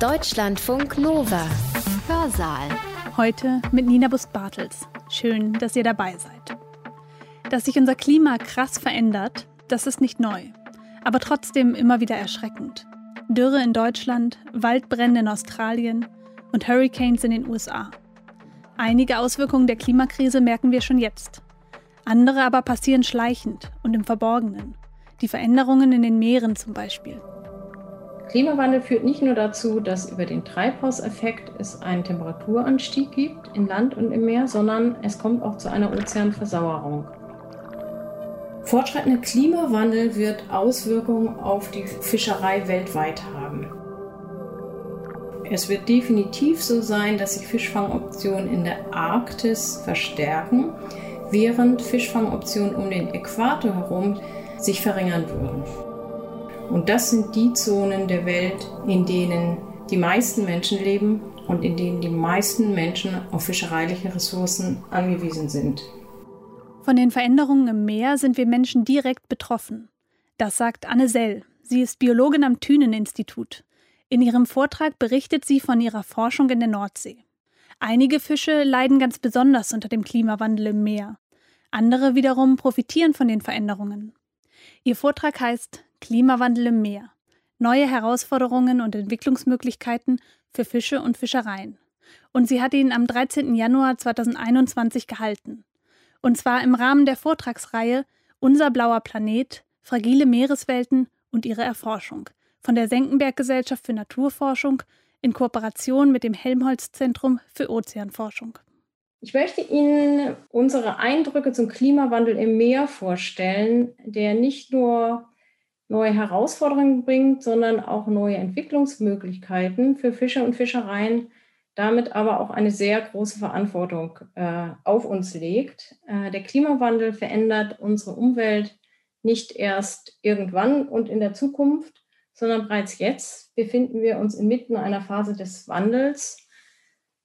Deutschlandfunk Nova. Hörsaal. Heute mit Nina Bust-Bartels. Schön, dass ihr dabei seid. Dass sich unser Klima krass verändert, das ist nicht neu, aber trotzdem immer wieder erschreckend. Dürre in Deutschland, Waldbrände in Australien und Hurricanes in den USA. Einige Auswirkungen der Klimakrise merken wir schon jetzt. Andere aber passieren schleichend und im Verborgenen. Die Veränderungen in den Meeren zum Beispiel. Klimawandel führt nicht nur dazu, dass über den Treibhauseffekt es einen Temperaturanstieg gibt in Land und im Meer, sondern es kommt auch zu einer Ozeanversauerung. Fortschreitender Klimawandel wird Auswirkungen auf die Fischerei weltweit haben. Es wird definitiv so sein, dass sich Fischfangoptionen in der Arktis verstärken, während Fischfangoptionen um den Äquator herum sich verringern würden. Und das sind die Zonen der Welt, in denen die meisten Menschen leben und in denen die meisten Menschen auf fischereiliche Ressourcen angewiesen sind. Von den Veränderungen im Meer sind wir Menschen direkt betroffen. Das sagt Anne Sell. Sie ist Biologin am Thünen-Institut. In ihrem Vortrag berichtet sie von ihrer Forschung in der Nordsee. Einige Fische leiden ganz besonders unter dem Klimawandel im Meer. Andere wiederum profitieren von den Veränderungen. Ihr Vortrag heißt Klimawandel im Meer. Neue Herausforderungen und Entwicklungsmöglichkeiten für Fische und Fischereien. Und sie hat ihn am 13. Januar 2021 gehalten. Und zwar im Rahmen der Vortragsreihe Unser blauer Planet, fragile Meereswelten und ihre Erforschung von der Senckenberg Gesellschaft für Naturforschung in Kooperation mit dem Helmholtz Zentrum für Ozeanforschung. Ich möchte Ihnen unsere Eindrücke zum Klimawandel im Meer vorstellen, der nicht nur neue Herausforderungen bringt, sondern auch neue Entwicklungsmöglichkeiten für Fischer und Fischereien, damit aber auch eine sehr große Verantwortung äh, auf uns legt. Äh, der Klimawandel verändert unsere Umwelt nicht erst irgendwann und in der Zukunft, sondern bereits jetzt befinden wir uns inmitten einer Phase des Wandels.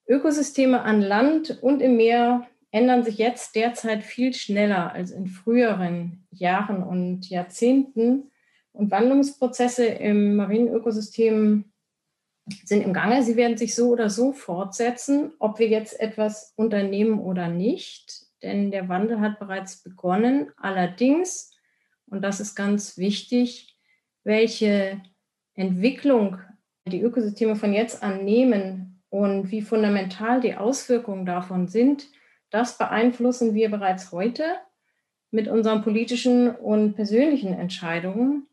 Ökosysteme an Land und im Meer ändern sich jetzt derzeit viel schneller als in früheren Jahren und Jahrzehnten. Und Wandlungsprozesse im marinen Ökosystem sind im Gange. Sie werden sich so oder so fortsetzen, ob wir jetzt etwas unternehmen oder nicht. Denn der Wandel hat bereits begonnen. Allerdings, und das ist ganz wichtig, welche Entwicklung die Ökosysteme von jetzt an nehmen und wie fundamental die Auswirkungen davon sind, das beeinflussen wir bereits heute mit unseren politischen und persönlichen Entscheidungen.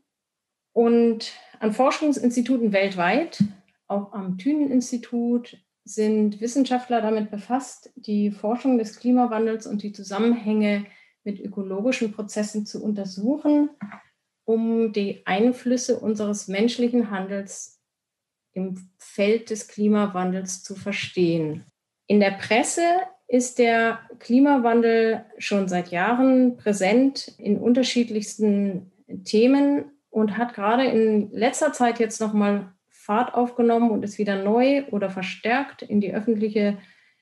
Und an Forschungsinstituten weltweit, auch am Thünen-Institut, sind Wissenschaftler damit befasst, die Forschung des Klimawandels und die Zusammenhänge mit ökologischen Prozessen zu untersuchen, um die Einflüsse unseres menschlichen Handels im Feld des Klimawandels zu verstehen. In der Presse ist der Klimawandel schon seit Jahren präsent in unterschiedlichsten Themen und hat gerade in letzter Zeit jetzt nochmal Fahrt aufgenommen und ist wieder neu oder verstärkt in die öffentliche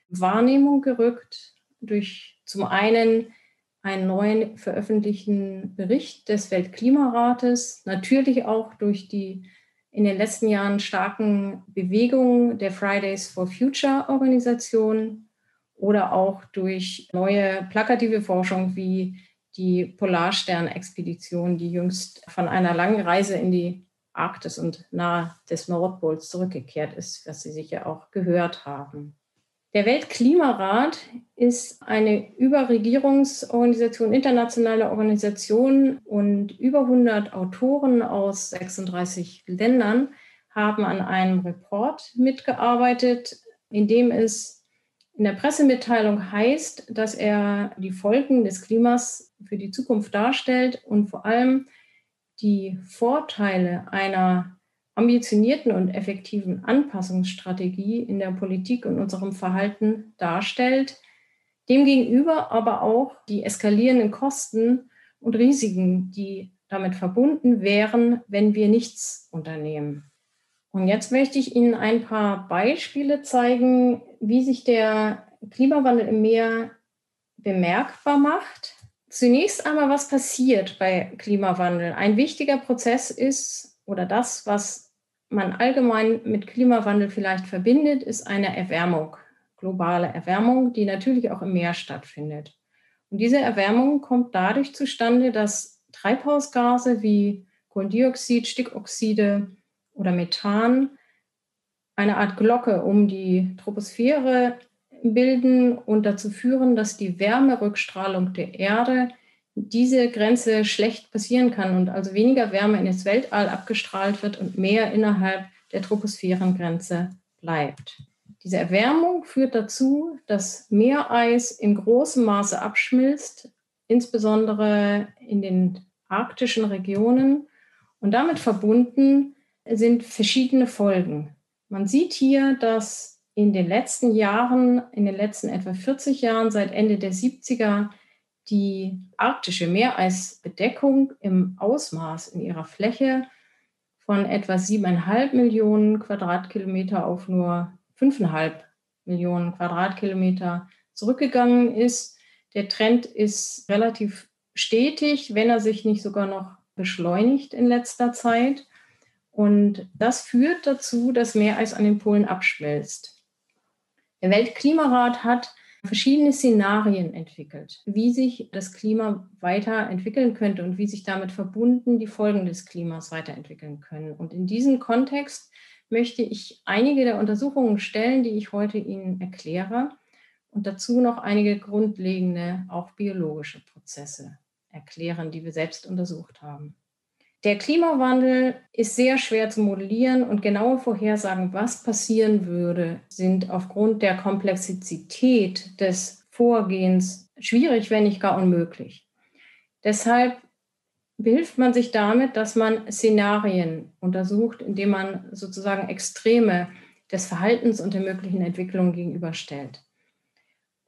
Wahrnehmung gerückt durch zum einen einen neuen veröffentlichten Bericht des Weltklimarates, natürlich auch durch die in den letzten Jahren starken Bewegungen der Fridays for Future Organisation oder auch durch neue plakative Forschung wie die Polarstern-Expedition, die jüngst von einer langen Reise in die Arktis und nahe des Nordpols zurückgekehrt ist, was Sie sicher auch gehört haben. Der Weltklimarat ist eine Überregierungsorganisation, internationale Organisation und über 100 Autoren aus 36 Ländern haben an einem Report mitgearbeitet, in dem es in der Pressemitteilung heißt, dass er die Folgen des Klimas für die Zukunft darstellt und vor allem die Vorteile einer ambitionierten und effektiven Anpassungsstrategie in der Politik und unserem Verhalten darstellt, demgegenüber aber auch die eskalierenden Kosten und Risiken, die damit verbunden wären, wenn wir nichts unternehmen. Und jetzt möchte ich Ihnen ein paar Beispiele zeigen, wie sich der Klimawandel im Meer bemerkbar macht. Zunächst einmal, was passiert bei Klimawandel? Ein wichtiger Prozess ist oder das, was man allgemein mit Klimawandel vielleicht verbindet, ist eine Erwärmung, globale Erwärmung, die natürlich auch im Meer stattfindet. Und diese Erwärmung kommt dadurch zustande, dass Treibhausgase wie Kohlendioxid, Stickoxide oder Methan eine Art Glocke um die Troposphäre bilden und dazu führen, dass die Wärmerückstrahlung der Erde diese Grenze schlecht passieren kann und also weniger Wärme in das Weltall abgestrahlt wird und mehr innerhalb der Troposphärengrenze bleibt. Diese Erwärmung führt dazu, dass Meereis in großem Maße abschmilzt, insbesondere in den arktischen Regionen. Und damit verbunden sind verschiedene Folgen. Man sieht hier, dass in den letzten Jahren, in den letzten etwa 40 Jahren, seit Ende der 70er, die arktische Meereisbedeckung im Ausmaß in ihrer Fläche von etwa siebeneinhalb Millionen Quadratkilometer auf nur fünfeinhalb Millionen Quadratkilometer zurückgegangen ist. Der Trend ist relativ stetig, wenn er sich nicht sogar noch beschleunigt in letzter Zeit. Und das führt dazu, dass Meereis an den Polen abschmelzt. Der Weltklimarat hat verschiedene Szenarien entwickelt, wie sich das Klima weiterentwickeln könnte und wie sich damit verbunden die Folgen des Klimas weiterentwickeln können. Und in diesem Kontext möchte ich einige der Untersuchungen stellen, die ich heute Ihnen erkläre und dazu noch einige grundlegende, auch biologische Prozesse erklären, die wir selbst untersucht haben. Der Klimawandel ist sehr schwer zu modellieren und genaue Vorhersagen, was passieren würde, sind aufgrund der Komplexität des Vorgehens schwierig, wenn nicht gar unmöglich. Deshalb behilft man sich damit, dass man Szenarien untersucht, indem man sozusagen Extreme des Verhaltens und der möglichen Entwicklung gegenüberstellt.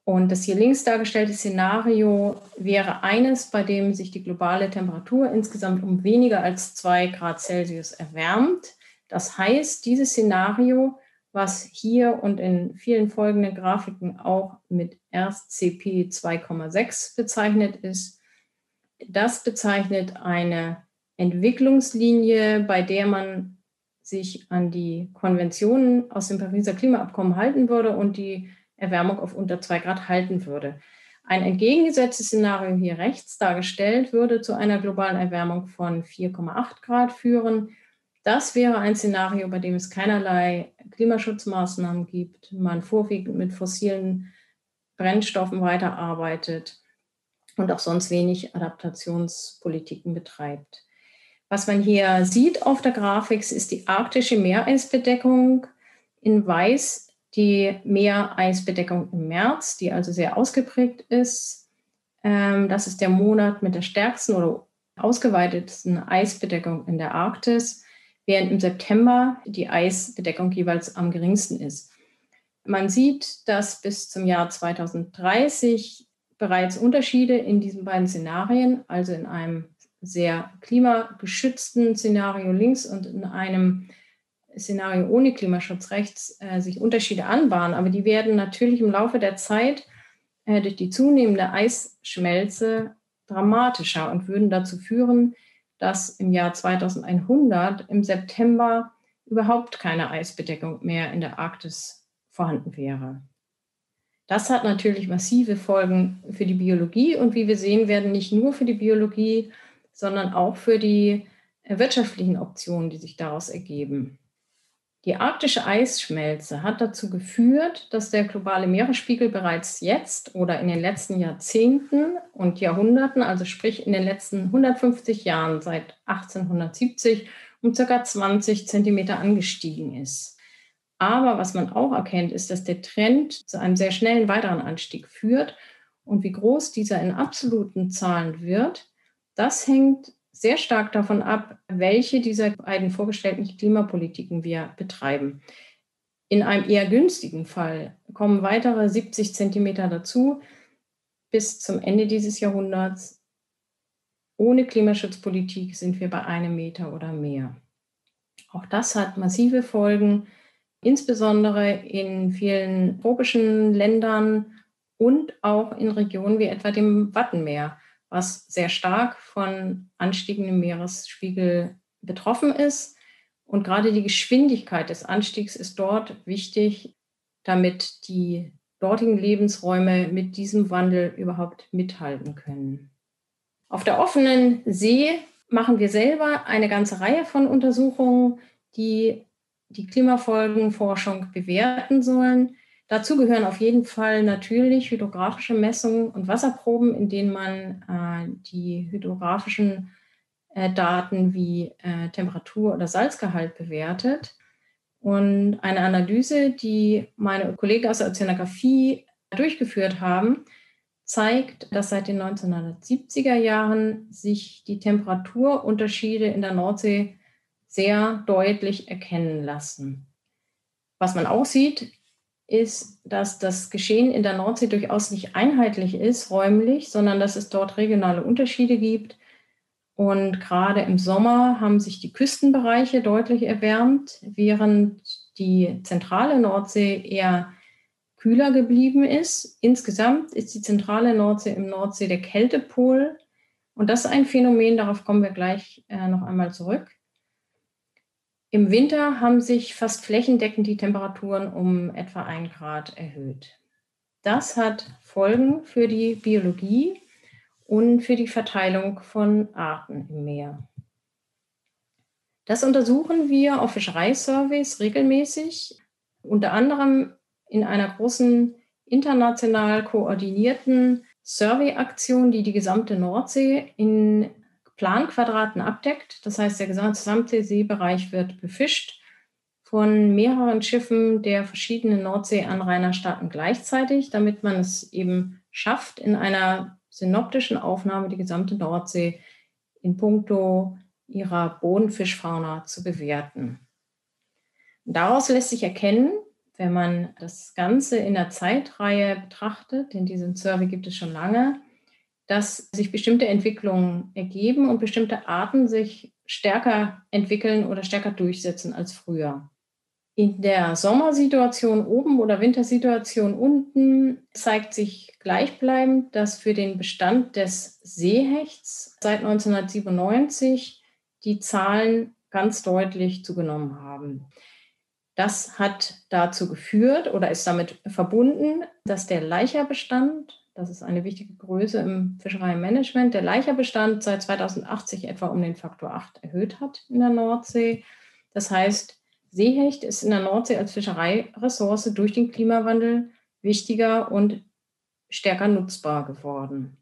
Und das hier links dargestellte Szenario wäre eines, bei dem sich die globale Temperatur insgesamt um weniger als zwei Grad Celsius erwärmt. Das heißt, dieses Szenario, was hier und in vielen folgenden Grafiken auch mit RCP 2,6 bezeichnet ist, das bezeichnet eine Entwicklungslinie, bei der man sich an die Konventionen aus dem Pariser Klimaabkommen halten würde und die Erwärmung auf unter zwei Grad halten würde. Ein entgegengesetztes Szenario hier rechts dargestellt würde zu einer globalen Erwärmung von 4,8 Grad führen. Das wäre ein Szenario, bei dem es keinerlei Klimaschutzmaßnahmen gibt, man vorwiegend mit fossilen Brennstoffen weiterarbeitet und auch sonst wenig Adaptationspolitiken betreibt. Was man hier sieht auf der Grafik, ist die arktische Meereisbedeckung. In weiß die Meereisbedeckung im März, die also sehr ausgeprägt ist. Ähm, das ist der Monat mit der stärksten oder ausgeweitetsten Eisbedeckung in der Arktis, während im September die Eisbedeckung jeweils am geringsten ist. Man sieht, dass bis zum Jahr 2030 bereits Unterschiede in diesen beiden Szenarien, also in einem sehr klimageschützten Szenario links und in einem Szenario ohne Klimaschutzrecht äh, sich Unterschiede anbahnen, aber die werden natürlich im Laufe der Zeit äh, durch die zunehmende Eisschmelze dramatischer und würden dazu führen, dass im Jahr 2100 im September überhaupt keine Eisbedeckung mehr in der Arktis vorhanden wäre. Das hat natürlich massive Folgen für die Biologie und wie wir sehen werden, nicht nur für die Biologie, sondern auch für die äh, wirtschaftlichen Optionen, die sich daraus ergeben. Die arktische Eisschmelze hat dazu geführt, dass der globale Meeresspiegel bereits jetzt oder in den letzten Jahrzehnten und Jahrhunderten, also sprich in den letzten 150 Jahren seit 1870, um ca. 20 Zentimeter angestiegen ist. Aber was man auch erkennt, ist, dass der Trend zu einem sehr schnellen weiteren Anstieg führt. Und wie groß dieser in absoluten Zahlen wird, das hängt sehr stark davon ab, welche dieser beiden vorgestellten Klimapolitiken wir betreiben. In einem eher günstigen Fall kommen weitere 70 Zentimeter dazu bis zum Ende dieses Jahrhunderts. Ohne Klimaschutzpolitik sind wir bei einem Meter oder mehr. Auch das hat massive Folgen, insbesondere in vielen tropischen Ländern und auch in Regionen wie etwa dem Wattenmeer was sehr stark von Anstiegen im Meeresspiegel betroffen ist Und gerade die Geschwindigkeit des Anstiegs ist dort wichtig, damit die dortigen Lebensräume mit diesem Wandel überhaupt mithalten können. Auf der offenen See machen wir selber eine ganze Reihe von Untersuchungen, die die Klimafolgenforschung bewerten sollen. Dazu gehören auf jeden Fall natürlich hydrographische Messungen und Wasserproben, in denen man äh, die hydrographischen äh, Daten wie äh, Temperatur oder Salzgehalt bewertet. Und eine Analyse, die meine Kollegen aus der Ozeanographie durchgeführt haben, zeigt, dass seit den 1970er Jahren sich die Temperaturunterschiede in der Nordsee sehr deutlich erkennen lassen. Was man auch sieht, ist, dass das Geschehen in der Nordsee durchaus nicht einheitlich ist, räumlich, sondern dass es dort regionale Unterschiede gibt. Und gerade im Sommer haben sich die Küstenbereiche deutlich erwärmt, während die zentrale Nordsee eher kühler geblieben ist. Insgesamt ist die zentrale Nordsee im Nordsee der Kältepol. Und das ist ein Phänomen, darauf kommen wir gleich äh, noch einmal zurück. Im Winter haben sich fast flächendeckend die Temperaturen um etwa ein Grad erhöht. Das hat Folgen für die Biologie und für die Verteilung von Arten im Meer. Das untersuchen wir auf Fischereisurveys regelmäßig, unter anderem in einer großen international koordinierten Survey-Aktion, die die gesamte Nordsee in Planquadraten abdeckt. Das heißt, der gesamte Seebereich wird befischt von mehreren Schiffen der verschiedenen Nordseeanrainerstaaten gleichzeitig, damit man es eben schafft, in einer synoptischen Aufnahme die gesamte Nordsee in puncto ihrer Bodenfischfauna zu bewerten. Daraus lässt sich erkennen, wenn man das Ganze in der Zeitreihe betrachtet, denn diesen Survey gibt es schon lange, dass sich bestimmte Entwicklungen ergeben und bestimmte Arten sich stärker entwickeln oder stärker durchsetzen als früher. In der Sommersituation oben oder Wintersituation unten zeigt sich gleichbleibend, dass für den Bestand des Seehechts seit 1997 die Zahlen ganz deutlich zugenommen haben. Das hat dazu geführt oder ist damit verbunden, dass der Laicherbestand das ist eine wichtige Größe im Fischereimanagement. Der Laicherbestand seit 2080 etwa um den Faktor 8 erhöht hat in der Nordsee. Das heißt, Seehecht ist in der Nordsee als Fischereiressource durch den Klimawandel wichtiger und stärker nutzbar geworden.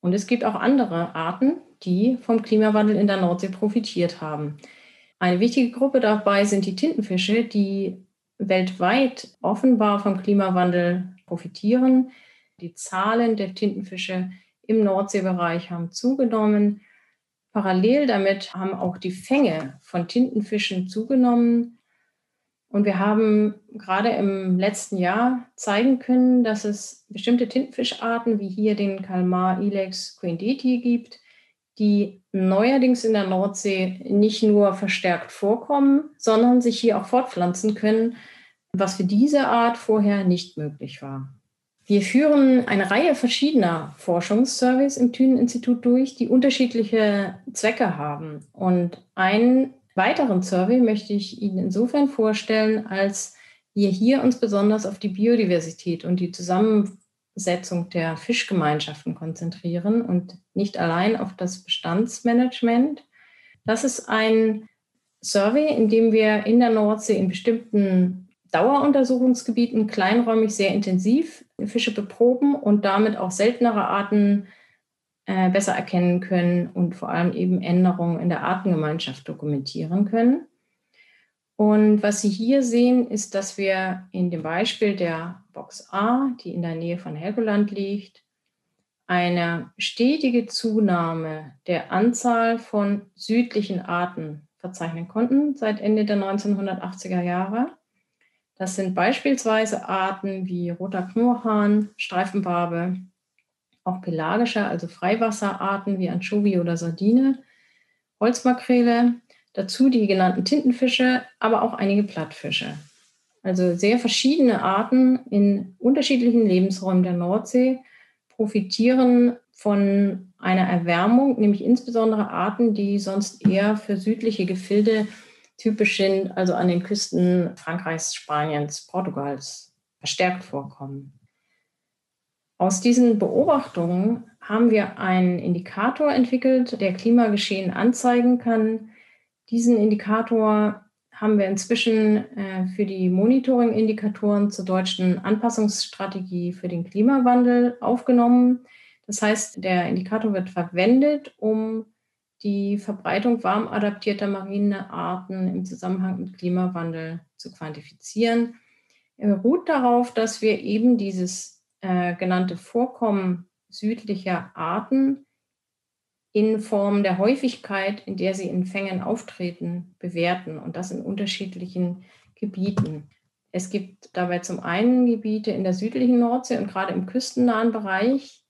Und es gibt auch andere Arten, die vom Klimawandel in der Nordsee profitiert haben. Eine wichtige Gruppe dabei sind die Tintenfische, die weltweit offenbar vom Klimawandel profitieren. Die Zahlen der Tintenfische im Nordseebereich haben zugenommen. Parallel damit haben auch die Fänge von Tintenfischen zugenommen. Und wir haben gerade im letzten Jahr zeigen können, dass es bestimmte Tintenfischarten wie hier den Kalmar Ilex quindeti gibt, die neuerdings in der Nordsee nicht nur verstärkt vorkommen, sondern sich hier auch fortpflanzen können, was für diese Art vorher nicht möglich war. Wir führen eine Reihe verschiedener Forschungssurveys im Thünen-Institut durch, die unterschiedliche Zwecke haben. Und einen weiteren Survey möchte ich Ihnen insofern vorstellen, als wir hier uns besonders auf die Biodiversität und die Zusammensetzung der Fischgemeinschaften konzentrieren und nicht allein auf das Bestandsmanagement. Das ist ein Survey, in dem wir in der Nordsee in bestimmten Daueruntersuchungsgebieten kleinräumig sehr intensiv Fische beproben und damit auch seltenere Arten äh, besser erkennen können und vor allem eben Änderungen in der Artengemeinschaft dokumentieren können. Und was Sie hier sehen, ist, dass wir in dem Beispiel der Box A, die in der Nähe von Helgoland liegt, eine stetige Zunahme der Anzahl von südlichen Arten verzeichnen konnten seit Ende der 1980er Jahre. Das sind beispielsweise Arten wie roter Knurrhahn, Streifenbarbe, auch pelagische, also Freiwasserarten wie Anchovy oder Sardine, Holzmakrele, dazu die genannten Tintenfische, aber auch einige Plattfische. Also sehr verschiedene Arten in unterschiedlichen Lebensräumen der Nordsee profitieren von einer Erwärmung, nämlich insbesondere Arten, die sonst eher für südliche Gefilde typisch sind, also an den Küsten Frankreichs, Spaniens, Portugals verstärkt vorkommen. Aus diesen Beobachtungen haben wir einen Indikator entwickelt, der Klimageschehen anzeigen kann. Diesen Indikator haben wir inzwischen äh, für die Monitoring-Indikatoren zur deutschen Anpassungsstrategie für den Klimawandel aufgenommen. Das heißt, der Indikator wird verwendet, um die Verbreitung warm adaptierter marine Arten im Zusammenhang mit Klimawandel zu quantifizieren. Er beruht darauf, dass wir eben dieses äh, genannte Vorkommen südlicher Arten in Form der Häufigkeit, in der sie in Fängen auftreten, bewerten und das in unterschiedlichen Gebieten. Es gibt dabei zum einen Gebiete in der südlichen Nordsee und gerade im küstennahen Bereich.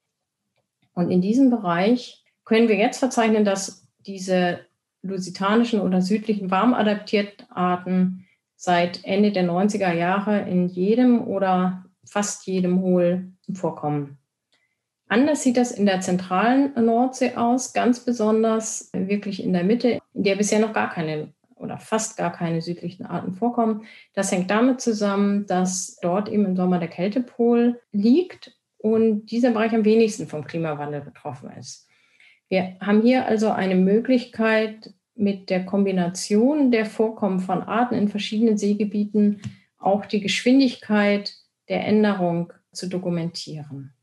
Und in diesem Bereich können wir jetzt verzeichnen, dass diese lusitanischen oder südlichen warmadaptierten Arten seit Ende der 90er Jahre in jedem oder fast jedem Hohl vorkommen. Anders sieht das in der zentralen Nordsee aus, ganz besonders wirklich in der Mitte, in der bisher noch gar keine oder fast gar keine südlichen Arten vorkommen. Das hängt damit zusammen, dass dort eben im Sommer der Kältepol liegt und dieser Bereich am wenigsten vom Klimawandel betroffen ist. Wir haben hier also eine Möglichkeit, mit der Kombination der Vorkommen von Arten in verschiedenen Seegebieten auch die Geschwindigkeit der Änderung zu dokumentieren.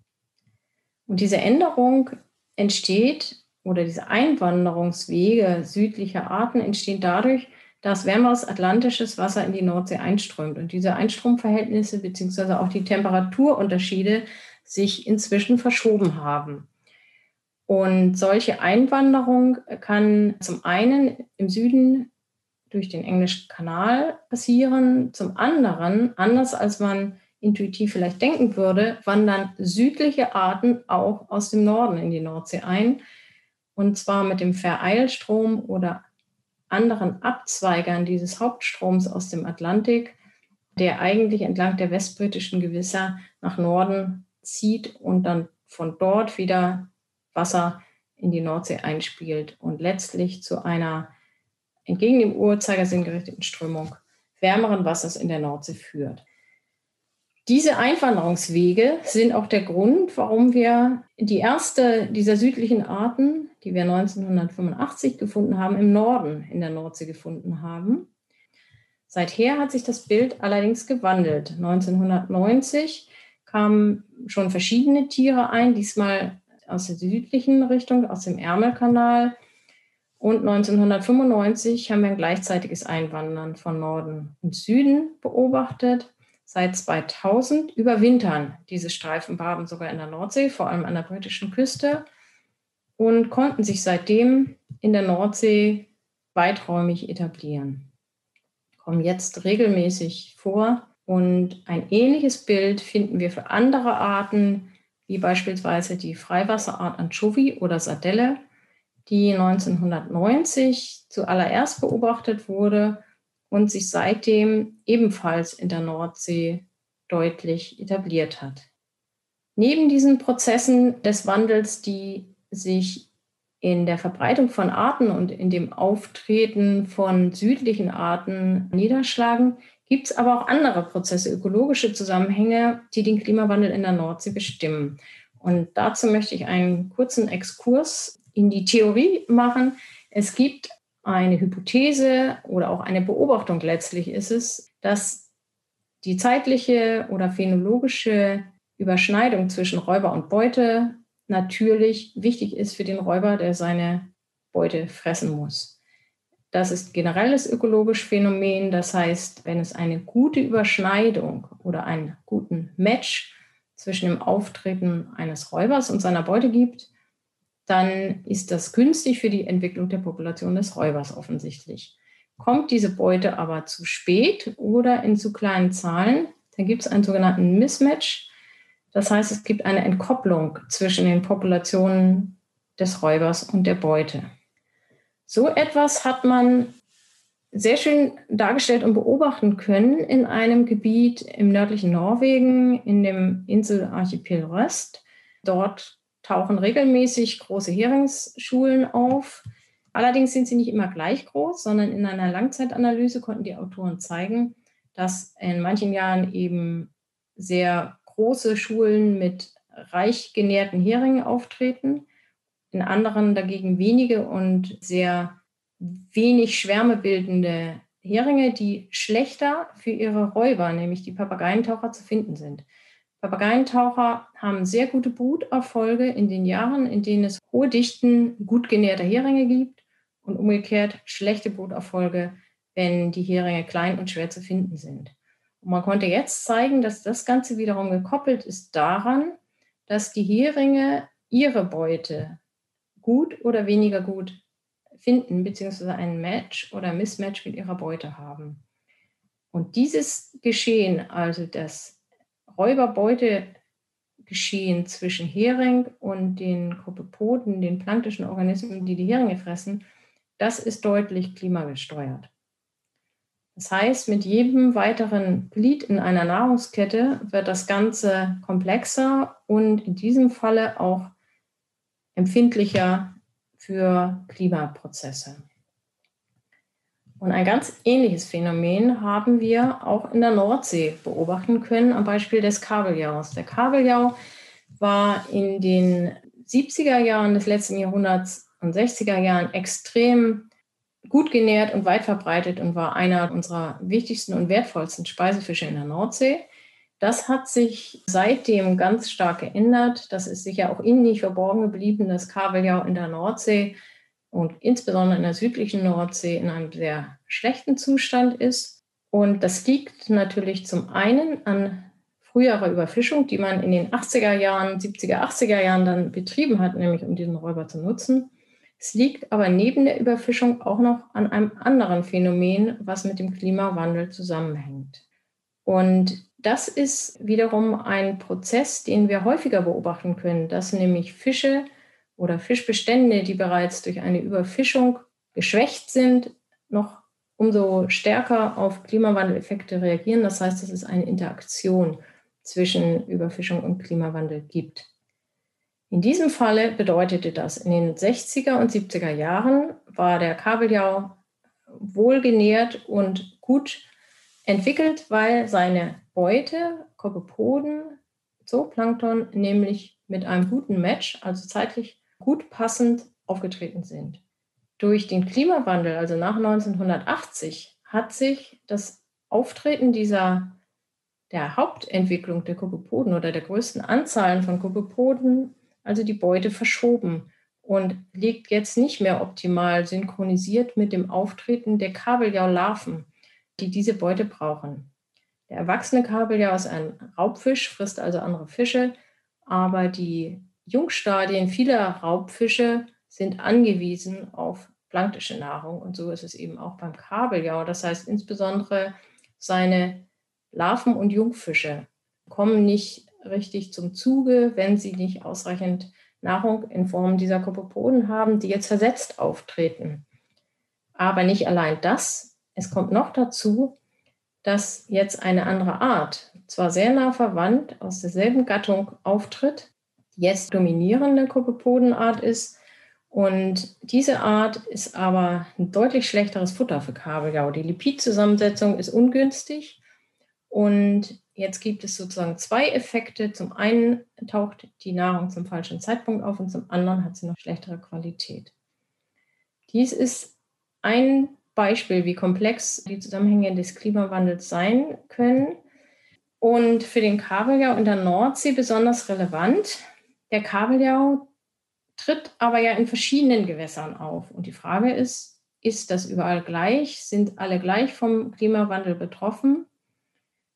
Und diese Änderung entsteht oder diese Einwanderungswege südlicher Arten entstehen dadurch, dass wärmeres atlantisches Wasser in die Nordsee einströmt. Und diese Einstromverhältnisse beziehungsweise auch die Temperaturunterschiede sich inzwischen verschoben haben. Und solche Einwanderung kann zum einen im Süden durch den Englischen Kanal passieren, zum anderen, anders als man intuitiv vielleicht denken würde, wandern südliche Arten auch aus dem Norden in die Nordsee ein. Und zwar mit dem Vereilstrom oder anderen Abzweigern dieses Hauptstroms aus dem Atlantik, der eigentlich entlang der westbritischen Gewässer nach Norden zieht und dann von dort wieder Wasser in die Nordsee einspielt und letztlich zu einer entgegen dem Uhrzeigersinn gerichteten Strömung wärmeren Wassers in der Nordsee führt. Diese Einwanderungswege sind auch der Grund, warum wir die erste dieser südlichen Arten, die wir 1985 gefunden haben, im Norden in der Nordsee gefunden haben. Seither hat sich das Bild allerdings gewandelt. 1990 kamen schon verschiedene Tiere ein, diesmal aus der südlichen Richtung, aus dem Ärmelkanal. Und 1995 haben wir ein gleichzeitiges Einwandern von Norden und Süden beobachtet. Seit 2000 überwintern diese Streifenbarben sogar in der Nordsee, vor allem an der britischen Küste, und konnten sich seitdem in der Nordsee weiträumig etablieren. Kommen jetzt regelmäßig vor und ein ähnliches Bild finden wir für andere Arten, wie beispielsweise die Freiwasserart Anchovy oder Sardelle, die 1990 zuallererst beobachtet wurde und sich seitdem ebenfalls in der Nordsee deutlich etabliert hat. Neben diesen Prozessen des Wandels, die sich in der Verbreitung von Arten und in dem Auftreten von südlichen Arten niederschlagen, gibt es aber auch andere Prozesse, ökologische Zusammenhänge, die den Klimawandel in der Nordsee bestimmen. Und dazu möchte ich einen kurzen Exkurs in die Theorie machen. Es gibt eine Hypothese oder auch eine Beobachtung letztlich ist es, dass die zeitliche oder phänologische Überschneidung zwischen Räuber und Beute natürlich wichtig ist für den Räuber, der seine Beute fressen muss. Das ist generelles ökologisches Phänomen. Das heißt, wenn es eine gute Überschneidung oder einen guten Match zwischen dem Auftreten eines Räubers und seiner Beute gibt, dann ist das günstig für die Entwicklung der Population des Räubers offensichtlich. Kommt diese Beute aber zu spät oder in zu kleinen Zahlen, dann gibt es einen sogenannten Mismatch. Das heißt, es gibt eine Entkopplung zwischen den Populationen des Räubers und der Beute. So etwas hat man sehr schön dargestellt und beobachten können in einem Gebiet im nördlichen Norwegen, in dem Inselarchipel Röst. Dort tauchen regelmäßig große Heringsschulen auf. Allerdings sind sie nicht immer gleich groß, sondern in einer Langzeitanalyse konnten die Autoren zeigen, dass in manchen Jahren eben sehr große Schulen mit reich genährten Heringen auftreten, in anderen dagegen wenige und sehr wenig schwärmebildende Heringe, die schlechter für ihre Räuber, nämlich die Papageientaucher, zu finden sind. Papageientaucher haben sehr gute Bruterfolge in den Jahren, in denen es hohe Dichten gut genährter Heringe gibt und umgekehrt schlechte Bruterfolge, wenn die Heringe klein und schwer zu finden sind. Und man konnte jetzt zeigen, dass das Ganze wiederum gekoppelt ist daran, dass die Heringe ihre Beute gut oder weniger gut finden, beziehungsweise ein Match oder Mismatch mit ihrer Beute haben. Und dieses Geschehen, also das Räuberbeutegeschehen zwischen Hering und den Kopepoden, den planktischen Organismen, die die Heringe fressen, das ist deutlich klimagesteuert. Das heißt, mit jedem weiteren Glied in einer Nahrungskette wird das Ganze komplexer und in diesem Falle auch empfindlicher für Klimaprozesse. Und ein ganz ähnliches Phänomen haben wir auch in der Nordsee beobachten können, am Beispiel des Kabeljaus. Der Kabeljau war in den 70er Jahren des letzten Jahrhunderts und 60er Jahren extrem gut genährt und weit verbreitet und war einer unserer wichtigsten und wertvollsten Speisefische in der Nordsee. Das hat sich seitdem ganz stark geändert. Das ist sicher auch Ihnen nicht verborgen geblieben, dass Kabeljau in der Nordsee und insbesondere in der südlichen Nordsee in einem sehr schlechten Zustand ist. Und das liegt natürlich zum einen an früherer Überfischung, die man in den 80er Jahren, 70er, 80er Jahren dann betrieben hat, nämlich um diesen Räuber zu nutzen. Es liegt aber neben der Überfischung auch noch an einem anderen Phänomen, was mit dem Klimawandel zusammenhängt. Und das ist wiederum ein Prozess, den wir häufiger beobachten können, dass nämlich Fische oder Fischbestände, die bereits durch eine Überfischung geschwächt sind, noch umso stärker auf Klimawandeleffekte reagieren. Das heißt, dass es eine Interaktion zwischen Überfischung und Klimawandel gibt. In diesem Falle bedeutete das, in den 60er und 70er Jahren war der Kabeljau wohlgenährt und gut entwickelt, weil seine Beute, Kopepoden, Zooplankton, nämlich mit einem guten Match, also zeitlich gut passend aufgetreten sind. Durch den Klimawandel, also nach 1980, hat sich das Auftreten dieser der Hauptentwicklung der Kopepoden oder der größten Anzahlen von Kopepoden, also die Beute verschoben und liegt jetzt nicht mehr optimal synchronisiert mit dem Auftreten der Kabeljau-Larven, die diese Beute brauchen. Der erwachsene Kabeljau ist ein Raubfisch, frisst also andere Fische, aber die Jungstadien vieler Raubfische sind angewiesen auf planktische Nahrung und so ist es eben auch beim Kabeljau. Das heißt insbesondere seine Larven und Jungfische kommen nicht richtig zum Zuge, wenn sie nicht ausreichend Nahrung in Form dieser Kopopoden haben, die jetzt versetzt auftreten. Aber nicht allein das, es kommt noch dazu, dass jetzt eine andere Art, zwar sehr nah verwandt, aus derselben Gattung auftritt, jetzt dominierende Kopepodenart ist. Und diese Art ist aber ein deutlich schlechteres Futter für Kabeljau. Die Lipidzusammensetzung ist ungünstig. Und jetzt gibt es sozusagen zwei Effekte. Zum einen taucht die Nahrung zum falschen Zeitpunkt auf und zum anderen hat sie noch schlechtere Qualität. Dies ist ein Beispiel, wie komplex die Zusammenhänge des Klimawandels sein können. Und für den Kabeljau in der Nordsee besonders relevant. Der Kabeljau tritt aber ja in verschiedenen Gewässern auf. Und die Frage ist, ist das überall gleich? Sind alle gleich vom Klimawandel betroffen?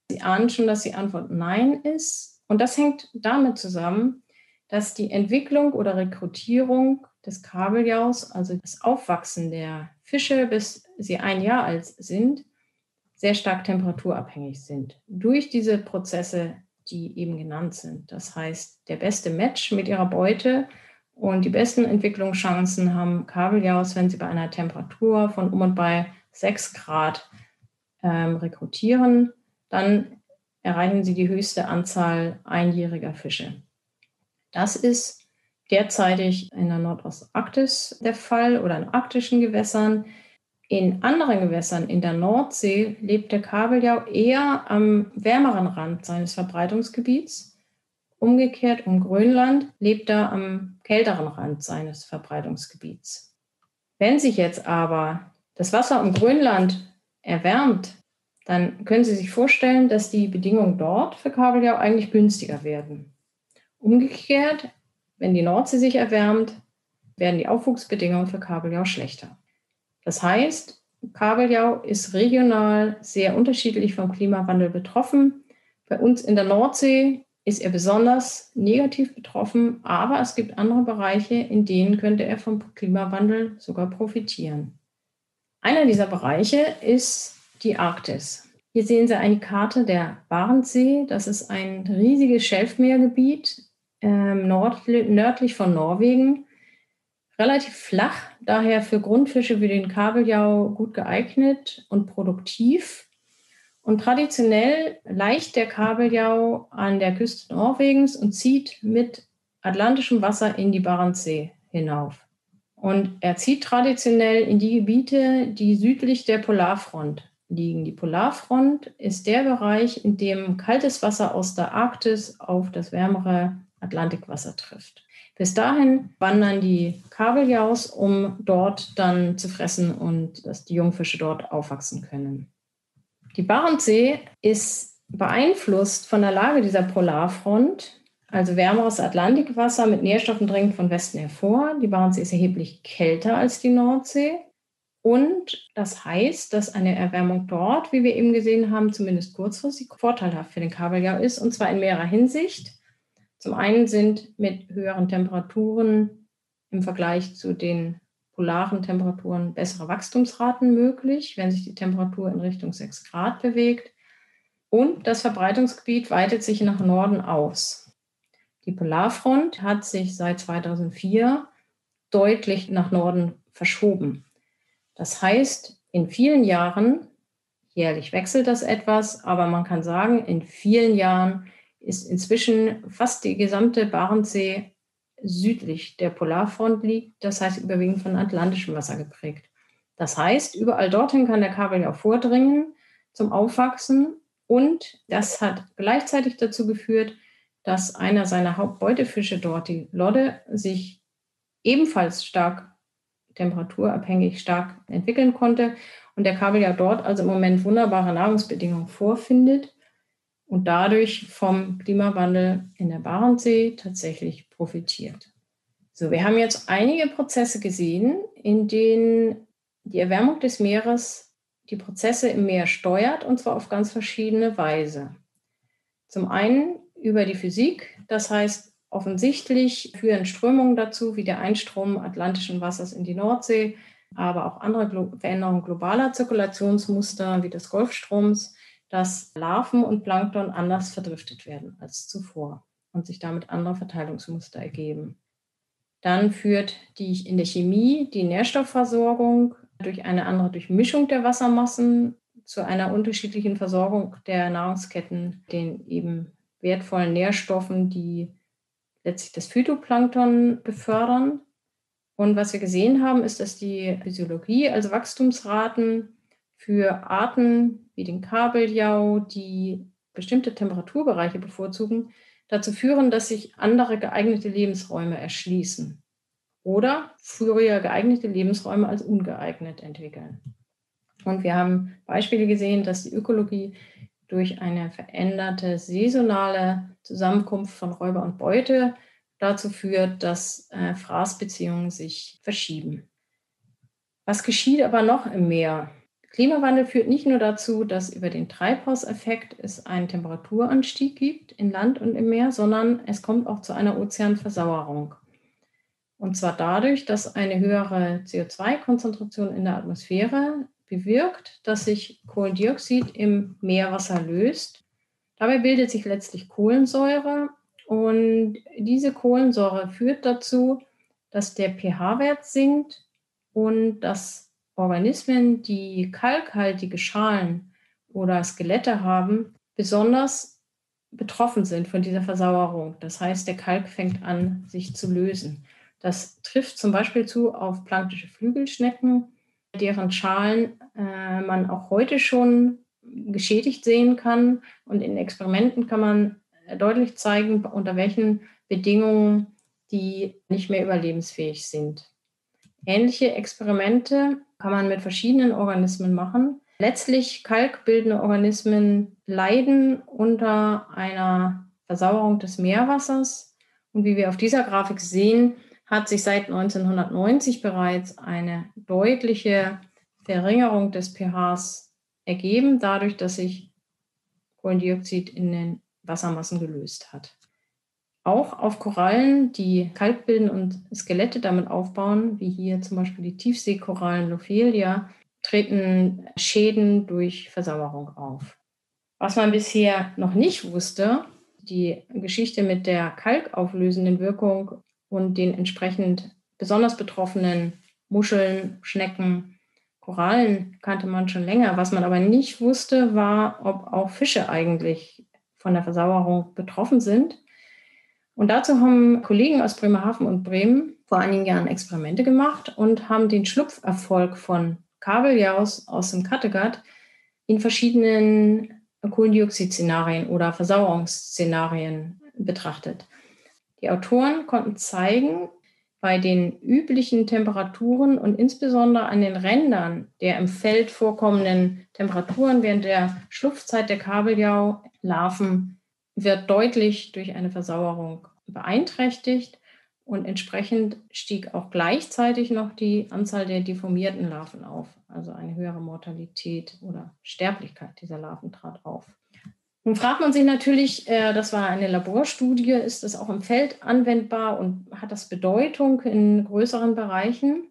Sie ahnen schon, dass die Antwort Nein ist. Und das hängt damit zusammen, dass die Entwicklung oder Rekrutierung des Kabeljaus, also das Aufwachsen der Fische, bis sie ein Jahr alt sind, sehr stark temperaturabhängig sind. Durch diese Prozesse, die eben genannt sind. Das heißt, der beste Match mit ihrer Beute und die besten Entwicklungschancen haben Kabeljaus, wenn sie bei einer Temperatur von um und bei 6 Grad ähm, rekrutieren. Dann erreichen sie die höchste Anzahl einjähriger Fische. Das ist derzeitig in der Nordostarktis der Fall oder in arktischen Gewässern. In anderen Gewässern in der Nordsee lebt der Kabeljau eher am wärmeren Rand seines Verbreitungsgebiets. Umgekehrt um Grönland lebt er am kälteren Rand seines Verbreitungsgebiets. Wenn sich jetzt aber das Wasser um Grönland erwärmt, dann können Sie sich vorstellen, dass die Bedingungen dort für Kabeljau eigentlich günstiger werden. Umgekehrt, wenn die Nordsee sich erwärmt, werden die Aufwuchsbedingungen für Kabeljau schlechter. Das heißt, Kabeljau ist regional sehr unterschiedlich vom Klimawandel betroffen. Bei uns in der Nordsee ist er besonders negativ betroffen, aber es gibt andere Bereiche, in denen könnte er vom Klimawandel sogar profitieren. Einer dieser Bereiche ist die Arktis. Hier sehen Sie eine Karte der Barentssee. Das ist ein riesiges Schelfmeergebiet ähm, nördlich von Norwegen. Relativ flach, daher für Grundfische wie den Kabeljau gut geeignet und produktiv. Und traditionell leicht der Kabeljau an der Küste Norwegens und zieht mit atlantischem Wasser in die Barentssee hinauf. Und er zieht traditionell in die Gebiete, die südlich der Polarfront liegen. Die Polarfront ist der Bereich, in dem kaltes Wasser aus der Arktis auf das wärmere Atlantikwasser trifft. Bis dahin wandern die Kabeljaus, um dort dann zu fressen und dass die Jungfische dort aufwachsen können. Die Barentssee ist beeinflusst von der Lage dieser Polarfront, also wärmeres Atlantikwasser mit Nährstoffen dringt von Westen hervor. Die Barentssee ist erheblich kälter als die Nordsee. Und das heißt, dass eine Erwärmung dort, wie wir eben gesehen haben, zumindest kurzfristig vorteilhaft für den Kabeljau ist, und zwar in mehrerer Hinsicht. Zum einen sind mit höheren Temperaturen im Vergleich zu den polaren Temperaturen bessere Wachstumsraten möglich, wenn sich die Temperatur in Richtung 6 Grad bewegt. Und das Verbreitungsgebiet weitet sich nach Norden aus. Die Polarfront hat sich seit 2004 deutlich nach Norden verschoben. Das heißt, in vielen Jahren, jährlich wechselt das etwas, aber man kann sagen, in vielen Jahren ist inzwischen fast die gesamte Barentssee südlich der Polarfront liegt, das heißt überwiegend von atlantischem Wasser geprägt. Das heißt, überall dorthin kann der Kabeljau vordringen zum Aufwachsen und das hat gleichzeitig dazu geführt, dass einer seiner Hauptbeutefische dort, die Lodde, sich ebenfalls stark temperaturabhängig stark entwickeln konnte und der Kabeljau dort also im Moment wunderbare Nahrungsbedingungen vorfindet und dadurch vom Klimawandel in der Barentssee tatsächlich profitiert. So, wir haben jetzt einige Prozesse gesehen, in denen die Erwärmung des Meeres die Prozesse im Meer steuert und zwar auf ganz verschiedene Weise. Zum einen über die Physik, das heißt Offensichtlich führen Strömungen dazu, wie der Einstrom atlantischen Wassers in die Nordsee, aber auch andere Glo Veränderungen globaler Zirkulationsmuster wie des Golfstroms, dass Larven und Plankton anders verdriftet werden als zuvor und sich damit andere Verteilungsmuster ergeben. Dann führt die in der Chemie die Nährstoffversorgung durch eine andere Durchmischung der Wassermassen zu einer unterschiedlichen Versorgung der Nahrungsketten, den eben wertvollen Nährstoffen, die letztlich das Phytoplankton befördern. Und was wir gesehen haben, ist, dass die Physiologie, also Wachstumsraten für Arten wie den Kabeljau, die bestimmte Temperaturbereiche bevorzugen, dazu führen, dass sich andere geeignete Lebensräume erschließen oder früher geeignete Lebensräume als ungeeignet entwickeln. Und wir haben Beispiele gesehen, dass die Ökologie durch eine veränderte saisonale Zusammenkunft von Räuber und Beute dazu führt, dass äh, Fraßbeziehungen sich verschieben. Was geschieht aber noch im Meer? Klimawandel führt nicht nur dazu, dass über den Treibhauseffekt es einen Temperaturanstieg gibt in Land und im Meer, sondern es kommt auch zu einer Ozeanversauerung. Und zwar dadurch, dass eine höhere CO2-Konzentration in der Atmosphäre bewirkt, dass sich Kohlendioxid im Meerwasser löst. Dabei bildet sich letztlich Kohlensäure und diese Kohlensäure führt dazu, dass der pH-Wert sinkt und dass Organismen, die kalkhaltige Schalen oder Skelette haben, besonders betroffen sind von dieser Versauerung. Das heißt, der Kalk fängt an, sich zu lösen. Das trifft zum Beispiel zu auf planktische Flügelschnecken, deren Schalen äh, man auch heute schon geschädigt sehen kann. Und in Experimenten kann man deutlich zeigen, unter welchen Bedingungen die nicht mehr überlebensfähig sind. Ähnliche Experimente kann man mit verschiedenen Organismen machen. Letztlich kalkbildende Organismen leiden unter einer Versauerung des Meerwassers. Und wie wir auf dieser Grafik sehen, hat sich seit 1990 bereits eine deutliche Verringerung des pHs ergeben, dadurch, dass sich Kohlendioxid in den Wassermassen gelöst hat. Auch auf Korallen, die Kalk bilden und Skelette damit aufbauen, wie hier zum Beispiel die Tiefseekorallen Lophelia, treten Schäden durch Versauerung auf. Was man bisher noch nicht wusste, die Geschichte mit der kalkauflösenden Wirkung und den entsprechend besonders betroffenen Muscheln, Schnecken, Korallen kannte man schon länger. Was man aber nicht wusste, war, ob auch Fische eigentlich von der Versauerung betroffen sind. Und dazu haben Kollegen aus Bremerhaven und Bremen vor einigen Jahren Experimente gemacht und haben den Schlupferfolg von Kabeljaus aus dem Kattegat in verschiedenen Kohlendioxid-Szenarien oder Versauerungsszenarien betrachtet. Die Autoren konnten zeigen, bei den üblichen Temperaturen und insbesondere an den Rändern der im Feld vorkommenden Temperaturen während der Schlupfzeit der Kabeljau-Larven wird deutlich durch eine Versauerung beeinträchtigt und entsprechend stieg auch gleichzeitig noch die Anzahl der deformierten Larven auf, also eine höhere Mortalität oder Sterblichkeit dieser Larven trat auf. Nun fragt man sich natürlich, äh, das war eine Laborstudie, ist das auch im Feld anwendbar und hat das Bedeutung in größeren Bereichen?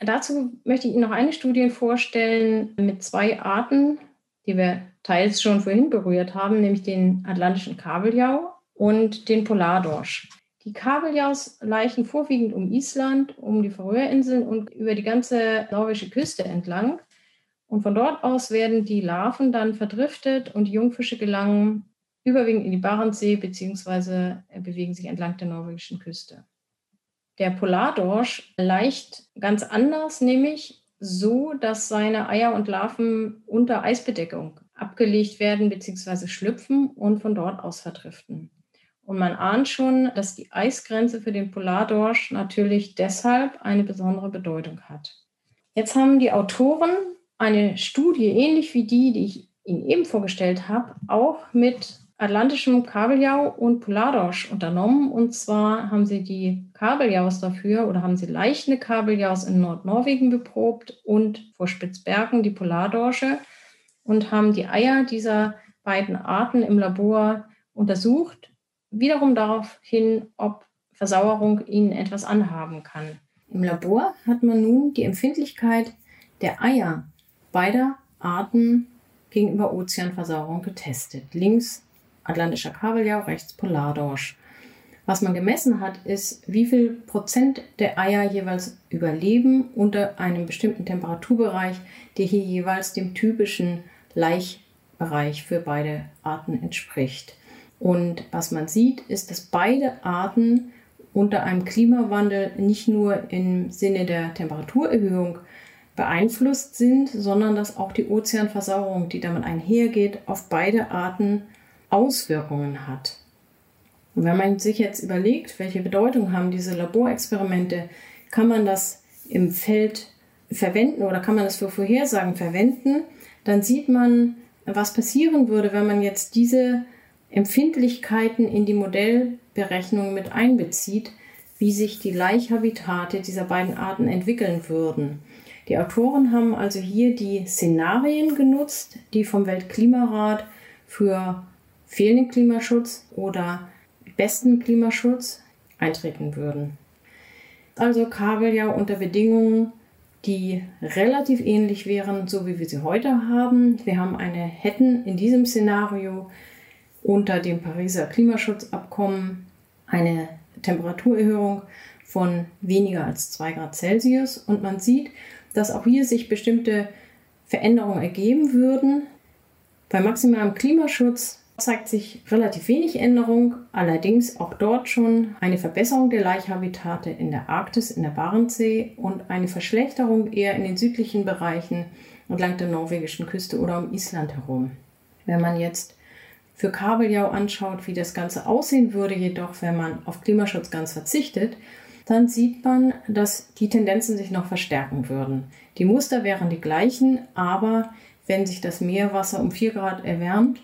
Dazu möchte ich Ihnen noch eine Studie vorstellen mit zwei Arten, die wir teils schon vorhin berührt haben, nämlich den atlantischen Kabeljau und den Polardorsch. Die Kabeljaus laichen vorwiegend um Island, um die Färöerinseln und über die ganze norwegische Küste entlang. Und von dort aus werden die Larven dann verdriftet und die Jungfische gelangen überwiegend in die Barentssee bzw. bewegen sich entlang der norwegischen Küste. Der Polardorsch leicht ganz anders, nämlich so, dass seine Eier und Larven unter Eisbedeckung abgelegt werden bzw. schlüpfen und von dort aus verdriften. Und man ahnt schon, dass die Eisgrenze für den Polardorsch natürlich deshalb eine besondere Bedeutung hat. Jetzt haben die Autoren eine Studie, ähnlich wie die, die ich Ihnen eben vorgestellt habe, auch mit atlantischem Kabeljau und Polardorsch unternommen. Und zwar haben sie die Kabeljaus dafür oder haben sie leichte Kabeljaus in Nordnorwegen beprobt und vor Spitzbergen die Polardorsche und haben die Eier dieser beiden Arten im Labor untersucht wiederum darauf hin, ob Versauerung ihnen etwas anhaben kann. Im Labor hat man nun die Empfindlichkeit der Eier beider Arten gegenüber Ozeanversauerung getestet. Links Atlantischer Kabeljau, rechts Polardorsch. Was man gemessen hat, ist, wie viel Prozent der Eier jeweils überleben unter einem bestimmten Temperaturbereich, der hier jeweils dem typischen Laichbereich für beide Arten entspricht. Und was man sieht, ist, dass beide Arten unter einem Klimawandel nicht nur im Sinne der Temperaturerhöhung beeinflusst sind, sondern dass auch die Ozeanversauerung, die damit einhergeht, auf beide Arten Auswirkungen hat. Und wenn man sich jetzt überlegt, welche Bedeutung haben diese Laborexperimente, kann man das im Feld verwenden oder kann man das für Vorhersagen verwenden, dann sieht man, was passieren würde, wenn man jetzt diese Empfindlichkeiten in die Modellberechnung mit einbezieht, wie sich die Laichhabitate dieser beiden Arten entwickeln würden. Die Autoren haben also hier die Szenarien genutzt, die vom Weltklimarat für fehlenden Klimaschutz oder besten Klimaschutz eintreten würden. Also Kabeljau unter Bedingungen, die relativ ähnlich wären, so wie wir sie heute haben. Wir haben eine, hätten in diesem Szenario unter dem Pariser Klimaschutzabkommen eine Temperaturerhöhung von weniger als 2 Grad Celsius. Und man sieht, dass auch hier sich bestimmte Veränderungen ergeben würden. Bei maximalem Klimaschutz zeigt sich relativ wenig Änderung, allerdings auch dort schon eine Verbesserung der Laichhabitate in der Arktis, in der Barentssee und eine Verschlechterung eher in den südlichen Bereichen entlang der norwegischen Küste oder um Island herum. Wenn man jetzt für Kabeljau anschaut, wie das Ganze aussehen würde, jedoch wenn man auf Klimaschutz ganz verzichtet, dann sieht man, dass die Tendenzen sich noch verstärken würden. Die Muster wären die gleichen, aber wenn sich das Meerwasser um 4 Grad erwärmt,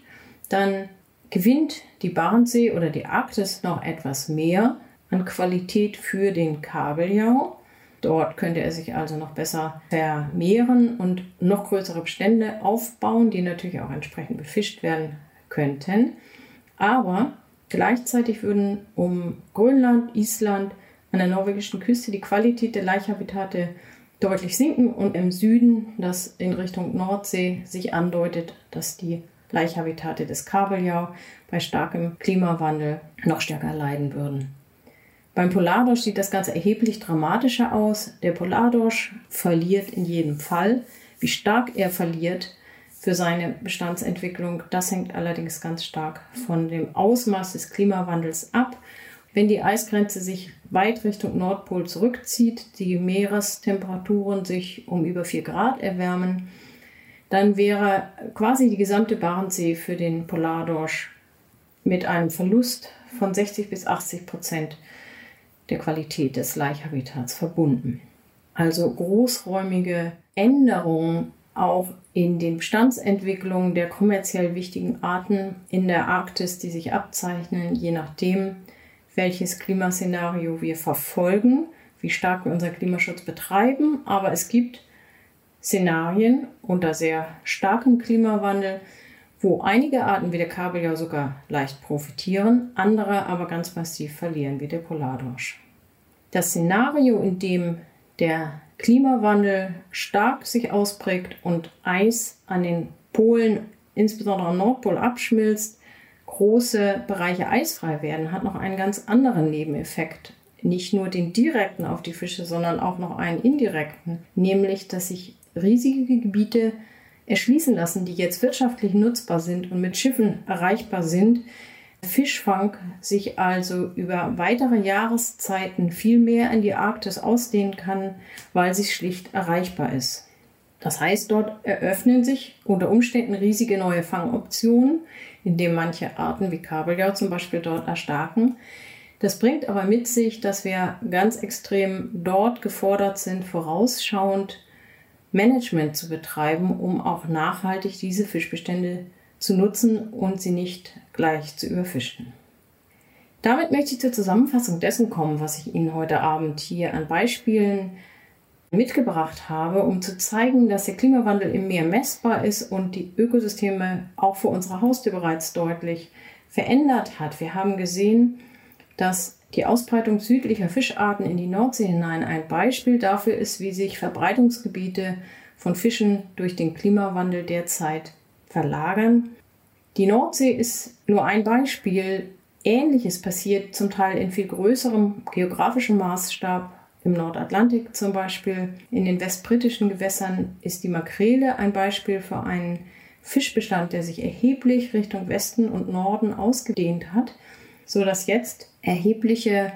dann gewinnt die Barentssee oder die Arktis noch etwas mehr an Qualität für den Kabeljau. Dort könnte er sich also noch besser vermehren und noch größere Bestände aufbauen, die natürlich auch entsprechend befischt werden könnten. Aber gleichzeitig würden um Grönland, Island, an der norwegischen Küste die Qualität der Laichhabitate deutlich sinken und im Süden, das in Richtung Nordsee sich andeutet, dass die Laichhabitate des Kabeljau bei starkem Klimawandel noch stärker leiden würden. Beim Polardorsch sieht das Ganze erheblich dramatischer aus. Der Polardorsch verliert in jedem Fall. Wie stark er verliert für seine Bestandsentwicklung, das hängt allerdings ganz stark von dem Ausmaß des Klimawandels ab. Wenn die Eisgrenze sich weit Richtung Nordpol zurückzieht, die Meerestemperaturen sich um über 4 Grad erwärmen, dann wäre quasi die gesamte Barentssee für den Polardorsch mit einem Verlust von 60 bis 80 Prozent der Qualität des Laichhabitats verbunden. Also großräumige Änderungen auch in den Bestandsentwicklungen der kommerziell wichtigen Arten in der Arktis, die sich abzeichnen, je nachdem, welches Klimaszenario wir verfolgen, wie stark wir unseren Klimaschutz betreiben. Aber es gibt Szenarien unter sehr starkem Klimawandel, wo einige Arten wie der Kabeljau sogar leicht profitieren, andere aber ganz massiv verlieren, wie der Polardorsch. Das Szenario, in dem der Klimawandel stark sich ausprägt und Eis an den Polen, insbesondere am Nordpol, abschmilzt, große Bereiche eisfrei werden, hat noch einen ganz anderen Nebeneffekt. Nicht nur den direkten auf die Fische, sondern auch noch einen indirekten, nämlich dass sich riesige Gebiete erschließen lassen, die jetzt wirtschaftlich nutzbar sind und mit Schiffen erreichbar sind. Fischfang sich also über weitere Jahreszeiten viel mehr in die Arktis ausdehnen kann, weil sie schlicht erreichbar ist. Das heißt, dort eröffnen sich unter Umständen riesige neue Fangoptionen, indem manche Arten wie Kabeljau zum Beispiel dort erstarken. Das bringt aber mit sich, dass wir ganz extrem dort gefordert sind, vorausschauend Management zu betreiben, um auch nachhaltig diese Fischbestände zu nutzen und sie nicht gleich zu überfischen. Damit möchte ich zur Zusammenfassung dessen kommen, was ich Ihnen heute Abend hier an Beispielen mitgebracht habe, um zu zeigen, dass der Klimawandel im Meer messbar ist und die Ökosysteme auch vor unserer Haustür bereits deutlich verändert hat. Wir haben gesehen, dass die Ausbreitung südlicher Fischarten in die Nordsee hinein ein Beispiel dafür ist, wie sich Verbreitungsgebiete von Fischen durch den Klimawandel derzeit verlagern. Die Nordsee ist nur ein Beispiel. Ähnliches passiert zum Teil in viel größerem geografischem Maßstab im Nordatlantik zum Beispiel. In den westbritischen Gewässern ist die Makrele ein Beispiel für einen Fischbestand, der sich erheblich Richtung Westen und Norden ausgedehnt hat, so dass jetzt erhebliche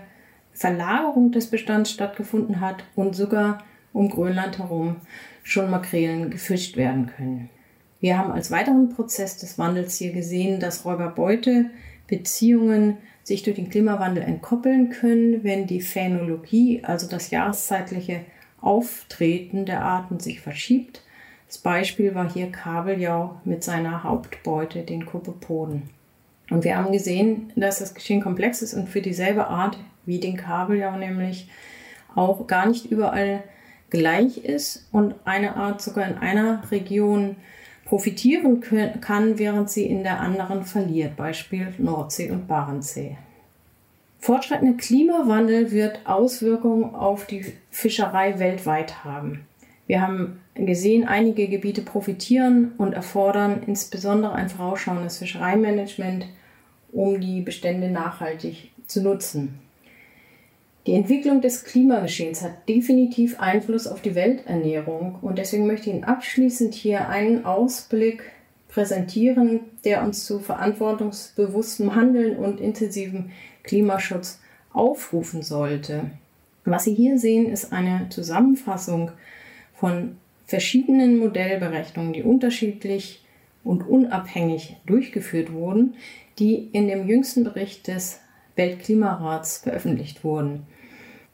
Verlagerung des Bestands stattgefunden hat und sogar um Grönland herum schon Makrelen gefischt werden können. Wir haben als weiteren Prozess des Wandels hier gesehen, dass Räuber-Beute-Beziehungen sich durch den Klimawandel entkoppeln können, wenn die Phänologie, also das jahreszeitliche Auftreten der Arten, sich verschiebt. Das Beispiel war hier Kabeljau mit seiner Hauptbeute, den Kopepoden. Und wir haben gesehen, dass das Geschehen komplex ist und für dieselbe Art wie den Kabeljau nämlich auch gar nicht überall gleich ist und eine Art sogar in einer Region profitieren kann, während sie in der anderen verliert, Beispiel Nordsee und Barentssee. Fortschreitender Klimawandel wird Auswirkungen auf die Fischerei weltweit haben. Wir haben gesehen, einige Gebiete profitieren und erfordern insbesondere ein vorausschauendes Fischereimanagement, um die Bestände nachhaltig zu nutzen. Die Entwicklung des Klimageschehens hat definitiv Einfluss auf die Welternährung und deswegen möchte ich Ihnen abschließend hier einen Ausblick präsentieren, der uns zu verantwortungsbewusstem Handeln und intensivem Klimaschutz aufrufen sollte. Was Sie hier sehen, ist eine Zusammenfassung von verschiedenen Modellberechnungen, die unterschiedlich und unabhängig durchgeführt wurden, die in dem jüngsten Bericht des Weltklimarats veröffentlicht wurden.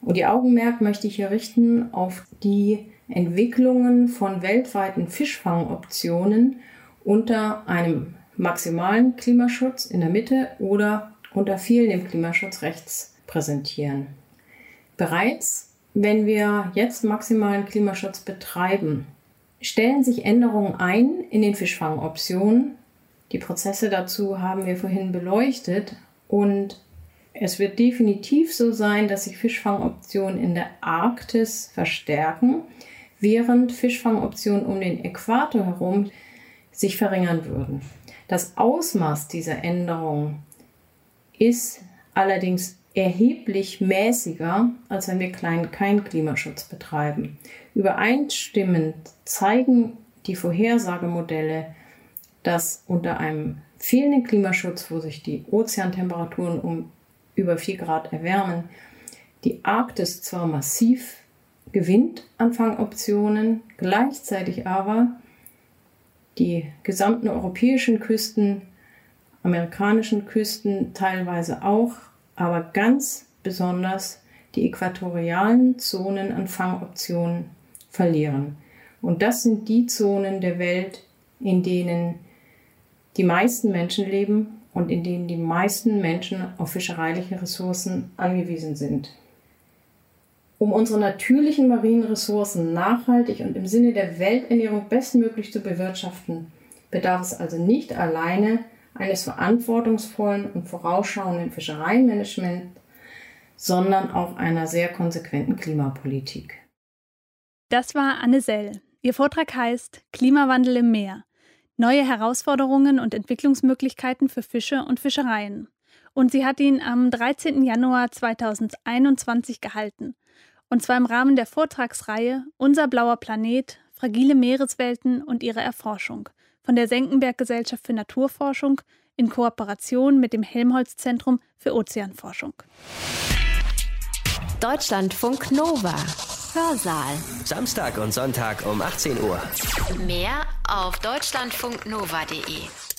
Und die Augenmerk möchte ich hier richten auf die Entwicklungen von weltweiten Fischfangoptionen unter einem maximalen Klimaschutz in der Mitte oder unter fehlendem Klimaschutz rechts präsentieren. Bereits wenn wir jetzt maximalen Klimaschutz betreiben, stellen sich Änderungen ein in den Fischfangoptionen. Die Prozesse dazu haben wir vorhin beleuchtet und es wird definitiv so sein, dass sich Fischfangoptionen in der Arktis verstärken, während Fischfangoptionen um den Äquator herum sich verringern würden. Das Ausmaß dieser Änderung ist allerdings erheblich mäßiger, als wenn wir klein keinen Klimaschutz betreiben. Übereinstimmend zeigen die Vorhersagemodelle, dass unter einem fehlenden Klimaschutz, wo sich die Ozeantemperaturen um über 4 Grad erwärmen, die Arktis zwar massiv gewinnt an Fangoptionen, gleichzeitig aber die gesamten europäischen Küsten, amerikanischen Küsten teilweise auch aber ganz besonders die äquatorialen Zonen an Fangoptionen verlieren. Und das sind die Zonen der Welt, in denen die meisten Menschen leben und in denen die meisten Menschen auf fischereiliche Ressourcen angewiesen sind. Um unsere natürlichen marinen Ressourcen nachhaltig und im Sinne der Welternährung bestmöglich zu bewirtschaften, bedarf es also nicht alleine eines verantwortungsvollen und vorausschauenden Fischereimanagement, sondern auch einer sehr konsequenten Klimapolitik. Das war Anne Sell. Ihr Vortrag heißt Klimawandel im Meer. Neue Herausforderungen und Entwicklungsmöglichkeiten für Fische und Fischereien. Und sie hat ihn am 13. Januar 2021 gehalten. Und zwar im Rahmen der Vortragsreihe Unser blauer Planet, fragile Meereswelten und ihre Erforschung von der Senckenberg Gesellschaft für Naturforschung in Kooperation mit dem Helmholtz Zentrum für Ozeanforschung. Deutschlandfunk Nova. Hörsaal. Samstag und Sonntag um 18 Uhr. Mehr auf deutschlandfunknova.de.